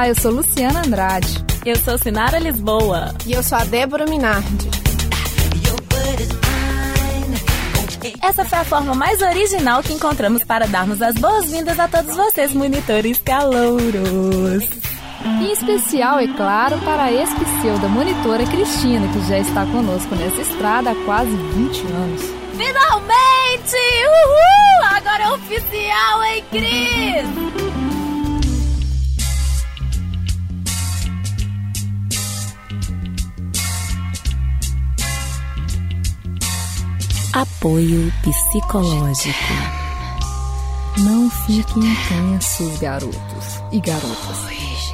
Olá, eu sou Luciana Andrade. Eu sou Sinara Lisboa. E eu sou a Débora Minardi. Essa foi a forma mais original que encontramos para darmos as boas-vindas a todos vocês, monitores calouros. Em especial, é claro, para a ex-pseuda monitora Cristina, que já está conosco nessa estrada há quase 20 anos. Finalmente! Uhul! Agora é oficial, hein, Cris? Apoio psicológico. Não fiquem intensos, garotos e garotas.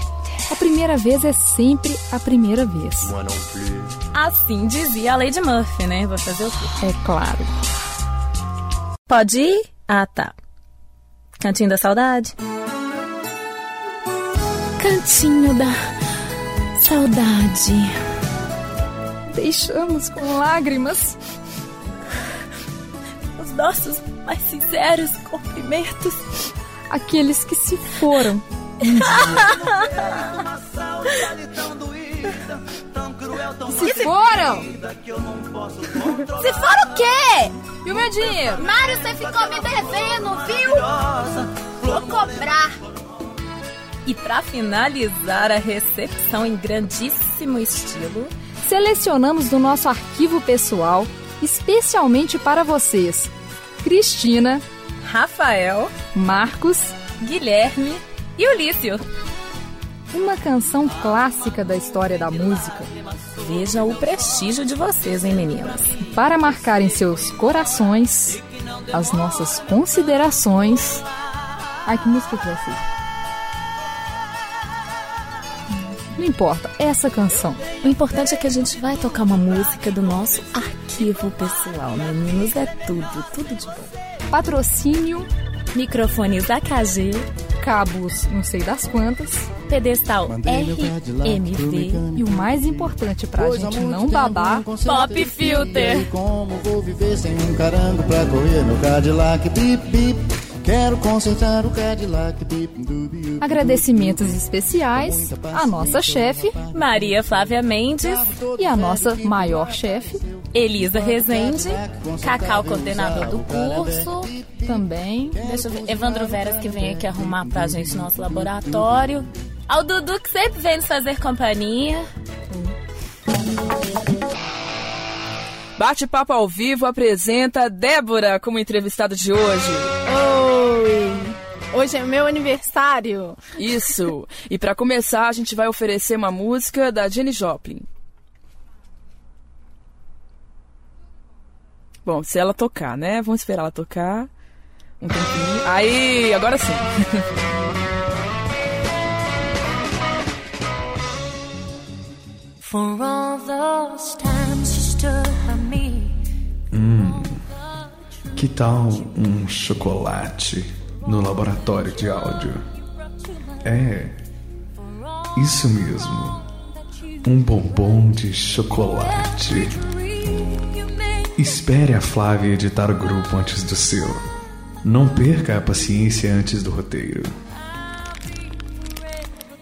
A primeira vez é sempre a primeira vez. Assim dizia a Lady Murphy, né? Vou fazer o quê? É claro. Pode ir? Ah, tá. Cantinho da saudade? Cantinho da saudade. Deixamos com lágrimas nossos mais sinceros cumprimentos àqueles que se foram. se foram? Se foram o quê? E o meu dinheiro? Mário, você ficou me devendo, viu? Vou cobrar. E para finalizar a recepção em grandíssimo estilo, selecionamos do nosso arquivo pessoal, especialmente para vocês, Cristina, Rafael, Marcos, Guilherme e Ulício. Uma canção clássica da história da música. Veja o prestígio de vocês, hein, meninas? Para marcar em seus corações as nossas considerações. Ai, que música que vai ser? Importa, essa canção. O importante é que a gente vai tocar uma música do nosso arquivo pessoal, meninos. É tudo, tudo de bom. Patrocínio, microfones AKG, cabos não sei das quantas, pedestal RMV e o mais importante pra pois gente não babar, Pop Filter. Como vou viver sem um carango pra correr no Cadillac, bip bip. Quero consertar o Cadillac. Agradecimentos especiais à nossa chefe, Maria Flávia Mendes, e à nossa maior chefe, Elisa Rezende, Cacau, coordenador do curso. Também. Deixa eu ver. Evandro Veras, que vem aqui arrumar pra gente nosso laboratório. Ao Dudu, que sempre vem nos fazer companhia. Bate-Papo ao Vivo apresenta Débora como entrevistada de hoje. Oi! Hoje é meu aniversário. Isso. E para começar, a gente vai oferecer uma música da Jenny Joplin. Bom, se ela tocar, né? Vamos esperar ela tocar. Um tempinho. Aí, agora sim. For all those times you stood. Hum, que tal um chocolate no laboratório de áudio? É, isso mesmo. Um bombom de chocolate. Espere a Flávia editar o grupo antes do seu. Não perca a paciência antes do roteiro.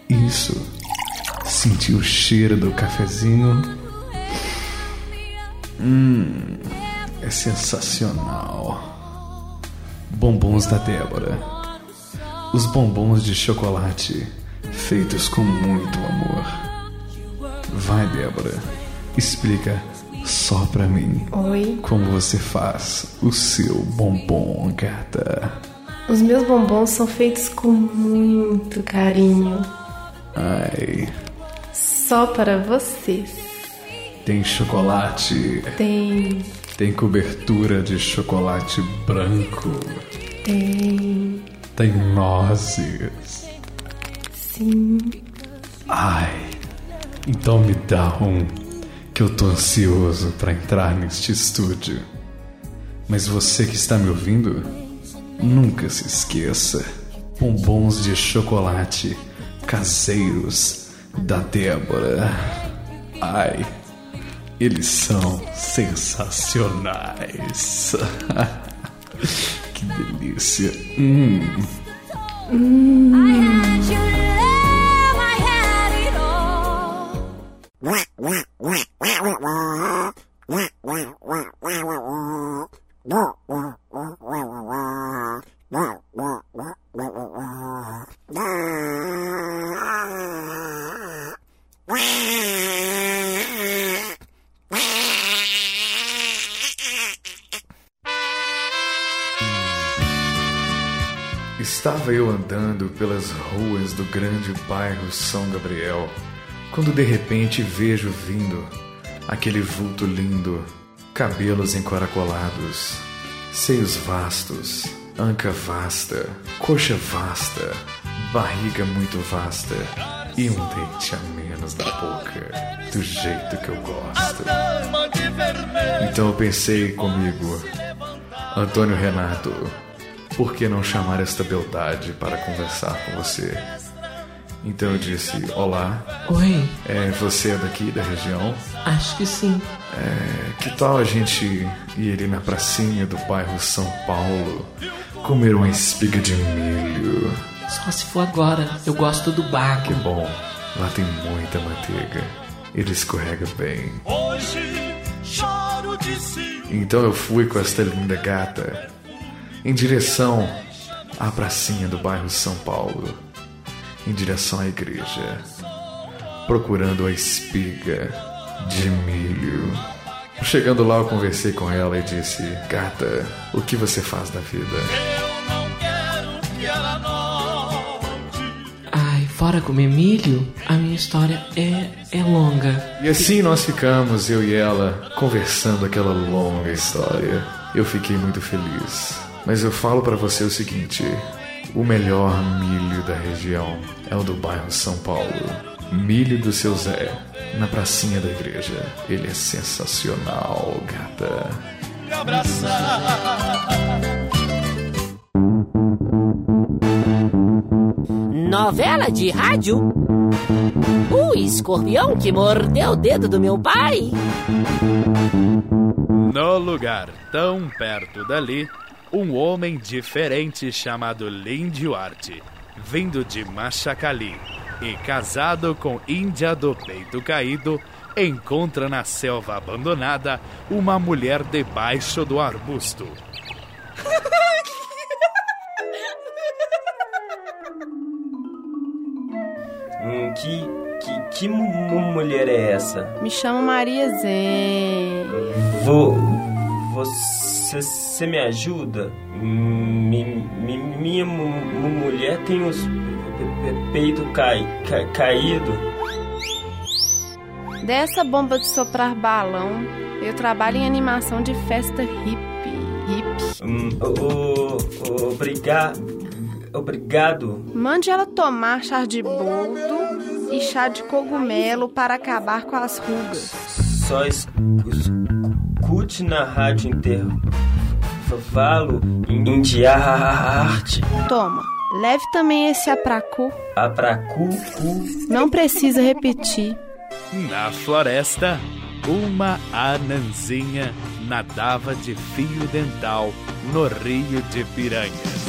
Isso Sentir o cheiro do cafezinho. Hum, é sensacional. Bombons da Débora. Os bombons de chocolate feitos com muito amor. Vai, Débora, explica só pra mim. Oi. Como você faz o seu bombom, gata? Os meus bombons são feitos com muito carinho. Ai, só para vocês. Tem chocolate. Tem. Tem cobertura de chocolate branco. Tem. Tem nozes. Sim. Ai, então me dá um que eu tô ansioso para entrar neste estúdio. Mas você que está me ouvindo, nunca se esqueça: bombons de chocolate caseiros da Débora. Ai, eles são sensacionais. que delícia. Hum. Hum. Estava eu andando pelas ruas do grande bairro São Gabriel, quando de repente vejo vindo aquele vulto lindo, cabelos encaracolados, seios vastos, anca vasta, coxa vasta, barriga muito vasta e um dente a menos da boca, do jeito que eu gosto. Então eu pensei comigo, Antônio Renato, por que não chamar esta beldade para conversar com você? Então eu disse: Olá, Oi, é, você é daqui da região? acho que sim. É, que tal a gente ir ali na pracinha do bairro São Paulo comer uma espiga de milho? Só se for agora. Eu gosto do Que baco. bom, lá tem muita manteiga. Ele escorrega bem. Então eu fui com esta linda gata em direção à pracinha do bairro São Paulo, em direção à igreja, procurando a espiga de milho. Chegando lá, eu conversei com ela e disse: Gata, o que você faz da vida? Ai, fora comer milho, a minha história é, é longa. E assim nós ficamos, eu e ela, conversando aquela longa história. Eu fiquei muito feliz. Mas eu falo pra você o seguinte: o melhor milho da região é o do bairro São Paulo. Milho do seu Zé, na pracinha da igreja. Ele é sensacional, gata. Novela de rádio? O escorpião que mordeu o dedo do meu pai? No lugar tão perto dali, um homem diferente chamado Lin Duarte, vindo de Machacali e casado com Índia do peito caído, encontra na selva abandonada uma mulher debaixo do arbusto. Hum, que, que, que mu- mulher é essa? Me chamo Maria Zé. Vou. Você, você me ajuda? Mi, mi- minha mu- mu- mulher tem os pe- pe- peito cai, ca- caído. Dessa bomba de soprar balão, eu trabalho em animação de festa hip. Hip. Hum, o- o- obriga, obrigado. Mande ela tomar chá de boldo e chá de cogumelo para acabar com as rugas. Só na rádio intervalo em arte. Toma, leve também esse apracu. Apracu, cu. Não precisa repetir. Na floresta, uma anãzinha nadava de fio dental no rio de piranhas.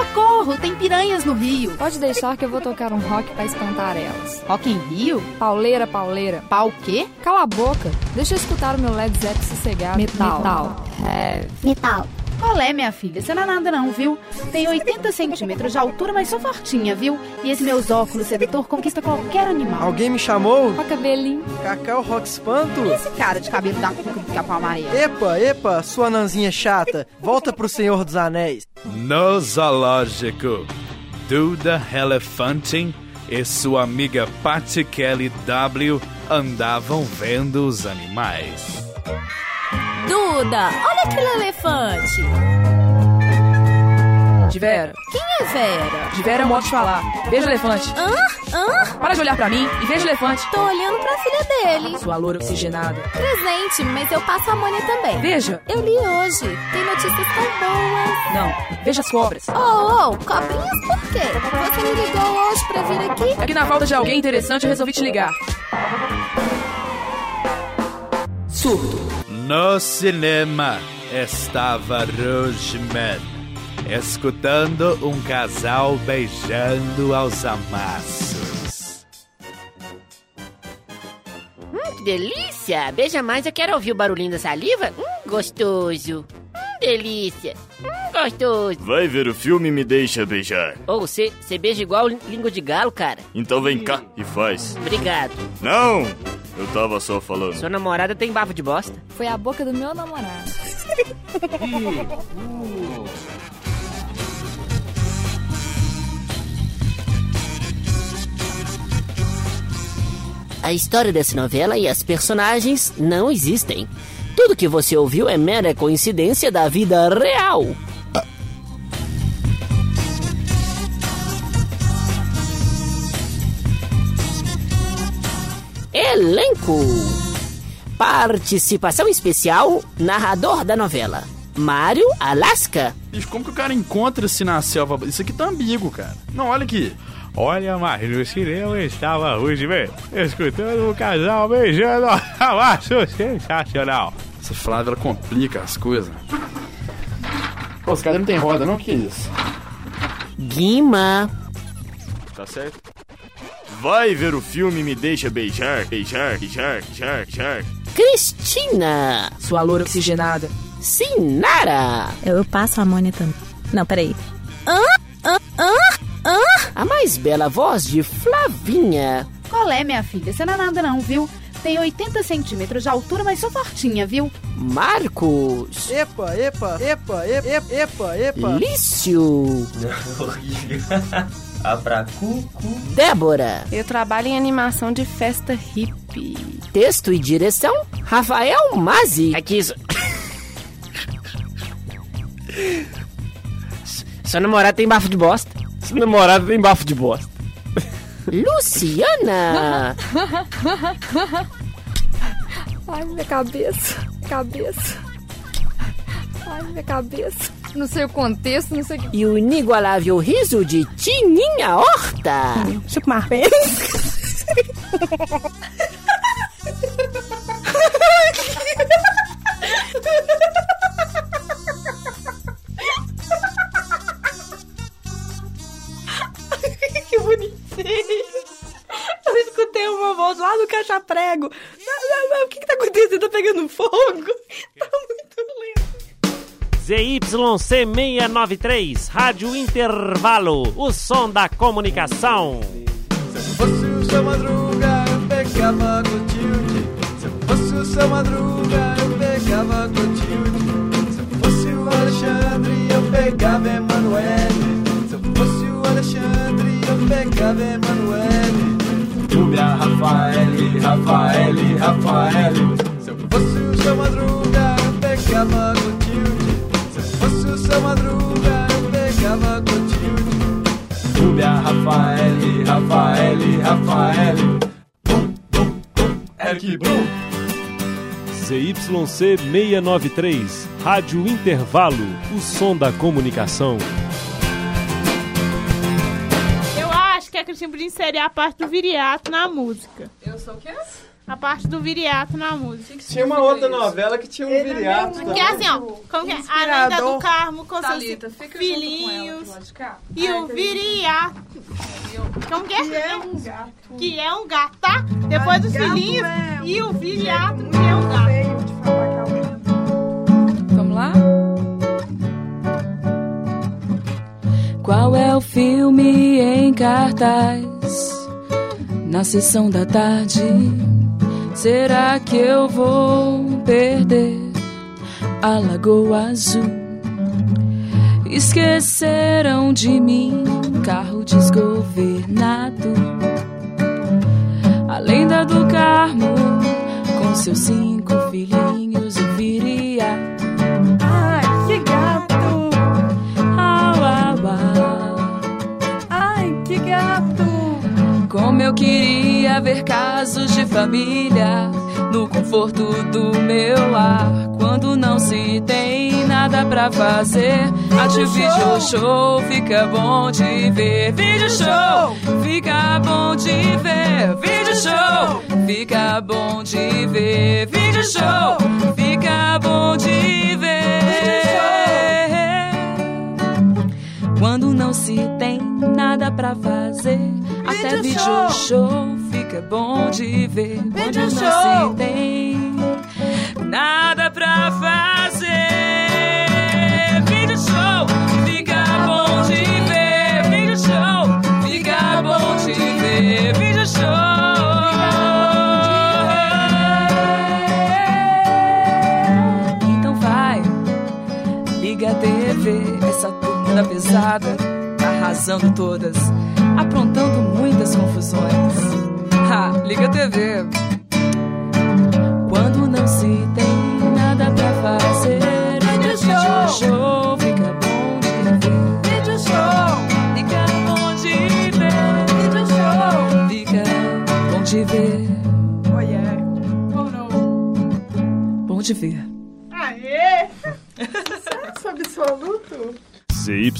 Socorro, tem piranhas no rio. Pode deixar que eu vou tocar um rock pra espantar elas. Rock em Rio? Pauleira, pauleira. Pau o quê? Cala a boca. Deixa eu escutar o meu Led Zeppelin sossegado. Metal. Metal. É, Metal. Qual é, minha filha? Você não é nada não, viu? Tem 80 centímetros de altura, mas sou fortinha, viu? E esse meus óculos sedutor conquista qualquer animal. Alguém me chamou? Ó cabelinho. Cacau Rock Espanto? E esse cara de cabelo da cuca do capão amarelo? Epa, epa, sua nanzinha chata. Volta pro Senhor dos Anéis. No zoológico, Duda Elefantin e sua amiga Patty Kelly W andavam vendo os animais. Duda, olha aquele elefante. De Vera. Quem é Vera? De Vera é um modo de falar. Veja o elefante. Hã? Hã? Para de olhar pra mim e veja o elefante. Tô olhando pra filha dele. Sua loura oxigenada. Presente, mas eu passo a Mônia também. Veja. Eu li hoje. Tem notícias tão boas. Não, veja as cobras. Oh, oh, cobrinhas por quê? Você me ligou hoje pra vir aqui? É que na falta de alguém interessante eu resolvi te ligar. Surto. No cinema estava Roseman escutando um casal beijando aos amassos. Hum, que delícia! Beija mais, eu quero ouvir o barulhinho da saliva. Hum, gostoso. Delícia. Hum, gostoso. Vai ver o filme e me deixa beijar. Ou você beija igual língua de galo, cara. Então vem cá e faz. Obrigado. Não! Eu tava só falando. Sua namorada tem bafo de bosta? Foi a boca do meu namorado. A história dessa novela e as personagens não existem. Tudo que você ouviu é mera coincidência da vida real. Elenco. Participação especial, narrador da novela. Mário Alaska. Bicho, como que o cara encontra-se na selva? Isso aqui tá ambíguo, cara. Não, olha aqui. Olha, mas no cinema estava hoje, velho, escutando um casal beijando. Acho sensacional. Essa Flávia, ela complica as coisas. Pô, os caras não tem roda, não? Que isso? Guima. Tá certo? Vai ver o filme me deixa beijar, beijar, beijar, beijar, beijar. Cristina. Sua loura oxigenada. Sinara. Eu, eu passo a também. Não, peraí. Hã? Hã? Hã? Hã? A mais bela voz de Flavinha. Qual é, minha filha? Você não é nada não, viu? Tem 80 centímetros de altura, mas sou fortinha, viu? Marcos. Epa, epa, epa, epa, epa, epa. Lício. Horrível. Abracucu. Débora. Eu trabalho em animação de festa hippie. Texto e direção, Rafael Mazzi. Aqui isso. Seu namorado tem bafo de bosta. Seu namorado tem bafo de bosta. Luciana. Ai, minha cabeça. Cabeça. Ai, minha cabeça. Não sei o contexto, não sei o que. E o inigualável riso de Tininha Horta. Chico voz lá do caixa prego. O que, que tá acontecendo? Tá pegando fogo? Tá muito lento. ZYC693, Rádio Intervalo, o som da comunicação. Se fosse o seu madruga, eu pegava Clotilde. Se fosse o seu madruga, eu pegava Clotilde. Se fosse o Alexandre, eu pegava Emanuele. Se fosse o Alexandre, eu pegava Emanuele. Rubia, Rafaele, Rafaele, Rafaele. Se fosse o seu madruga, eu pegava Clotilde. Se fosse o seu madruga, eu pegava Clotilde. Rubia, Rafaele, Rafaele, Rafaele. Bum, bum, bum, é que bum. ZYC 693, Rádio Intervalo, o som da comunicação. A Cristina podia inserir a parte do viriato na música. Eu sou o quê? A parte do viriato na música. Tinha uma outra novela que tinha um viriato. Que também. é assim, ó. Como que é? A lenda do Carmo com Thalita, seus fica filhinhos. ela cá. E o viriato. Como que é? Que é um gato. Que é um gato, tá? Depois dos filhinhos e o viriato, que é um gato. Vamos lá? Qual é o filme em cartaz? Na sessão da tarde, será que eu vou perder a Lagoa Azul? Esqueceram de mim, carro desgovernado. A lenda do Carmo, com seus cinco filhinhos, o viriato. Como eu queria ver casos de família no conforto do meu lar. Quando não se tem nada pra fazer, ate vídeo show, fica bom de ver. Vídeo show, fica bom de ver. Vídeo show, fica bom de ver. Vídeo show, fica bom de ver. nada pra fazer. Até Vídeo show. show fica bom de ver. Vídeo Onde não show. se tem nada pra fazer. Vídeo show fica bom de ver. Vídeo show fica bom de ver. Vídeo show. Então vai, liga a TV, essa turma da pesada, arrasando todas, aprontando muitas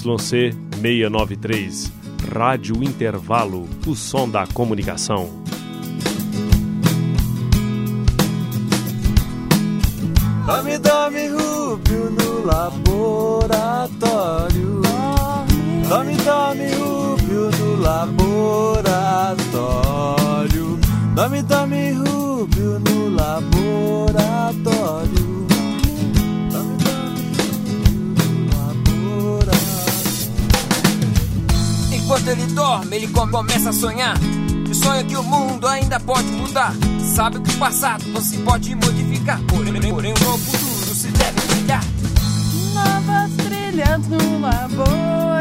ZYC 693. Rádio Intervalo, o som da comunicação. Enquanto ele dorme, ele come- começa a sonhar. E sonha que o mundo ainda pode mudar. Sabe que o passado não se pode modificar. Porém, porém um novo futuro se deve brilhar. Novas trilhas no laboratório.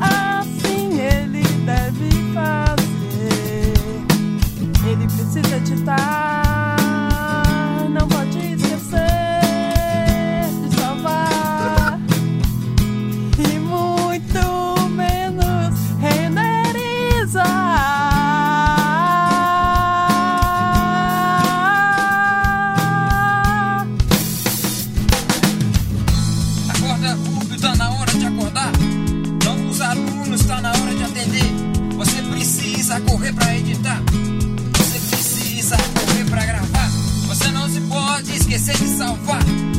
Assim ele deve fazer. Ele precisa editar. Esquecer de salvar.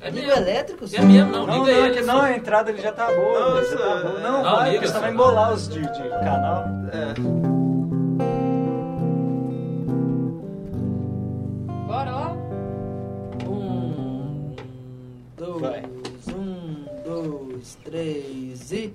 É liga elétrico? É mesmo, não, Não, liga não, ele. é que Não, a entrada ele já tá boa. já tá boa. Não, Não, vai, liga, porque senão vai embolar os de, de canal. Bora lá? Um, dois, um, dois, três e.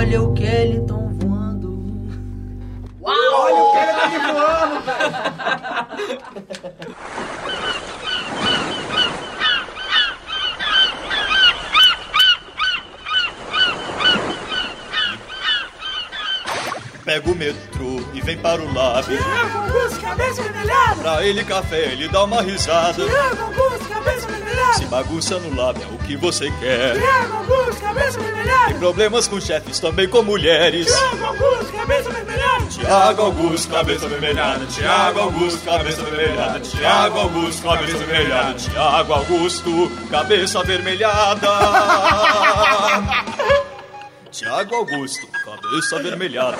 Olha o Kellyton voando. Uau! Olha o Kellyton voando, Pega o metrô e vem para o lab. Tiago Augusto, cabeça vermelhada. Pra ele café, ele dá uma risada. Tiago Augusto, cabeça vermelhada. Se bagunça no lab é o que você quer. Tiago Augusto, cabeça vermelhada. Tem problemas com chefes, também com mulheres. Tiago Augusto, cabeça vermelhada. Tiago Augusto, cabeça vermelhada. Tiago Augusto, cabeça vermelhada. Tiago Augusto, cabeça vermelhada. Tiago Augusto, cabeça vermelhada. Tiago Augusto, cabeça vermelhada.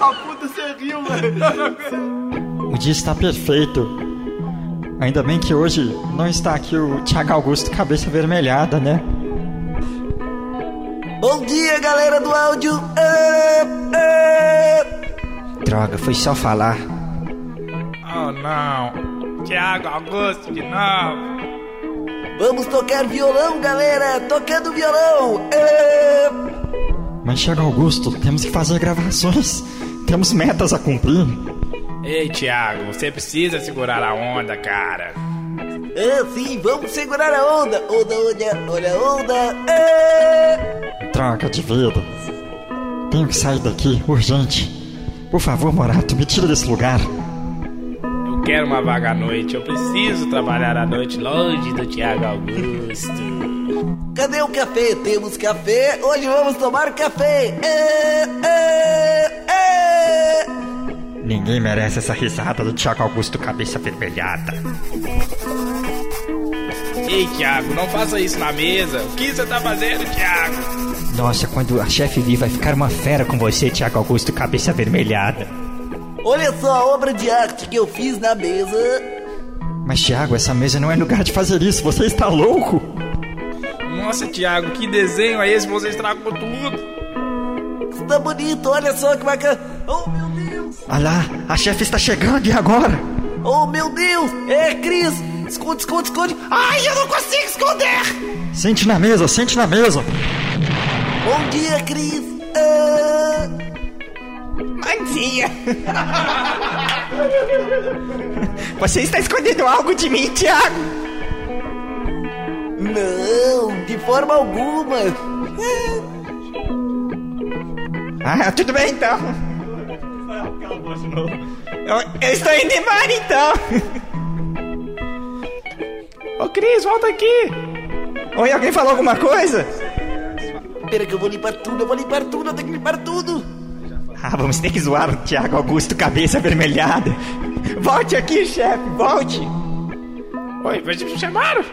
A puta, você riu, mano. O dia está perfeito. Ainda bem que hoje não está aqui o Thiago Augusto cabeça vermelhada, né? Bom dia, galera do áudio. É, é. Droga, foi só falar. Oh não, Tiago Augusto de novo. Vamos tocar violão, galera. Tocando violão. É. Mas Thiago Augusto, temos que fazer gravações. Temos metas a cumprir. Ei, Tiago, você precisa segurar a onda, cara. Ah, sim, vamos segurar a onda. Onda, olha, olha a onda. É. Droga de vida. Tenho que sair daqui, urgente. Por favor, Morato, me tira desse lugar. Eu quero uma vaga à noite. Eu preciso trabalhar à noite longe do Tiago Augusto. Cadê o café? Temos café. Hoje vamos tomar café. É, é, é. Ninguém merece essa risada do Thiago Augusto cabeça vermelhada. Ei, Tiago, não faça isso na mesa. O que você tá fazendo, Tiago? Nossa, quando a chefe vir vai ficar uma fera com você, Thiago Augusto cabeça vermelhada. Olha só a obra de arte que eu fiz na mesa. Mas Thiago, essa mesa não é lugar de fazer isso. Você está louco? Nossa, Tiago, que desenho é esse? Você estragou tudo. Está bonito, olha só que bacana. Oh, meu Deus. Olha lá, a chefe está chegando e agora? Oh, meu Deus. É, Cris. Esconde, esconde, esconde. Ai, eu não consigo esconder. Sente na mesa, sente na mesa. Bom dia, Cris. Ah... Bom dia. Você está escondendo algo de mim, Thiago? Não, de forma alguma. Ah, tudo bem então. Eu, eu estou indo embora então. Ô Cris, volta aqui. Oi, alguém falou alguma coisa? Espera que eu vou limpar tudo, eu vou limpar tudo, eu tenho que limpar tudo. Ah, vamos ter que zoar o Thiago Augusto cabeça avermelhada. Volte aqui, chefe, volte. Oi, mas me chamaram?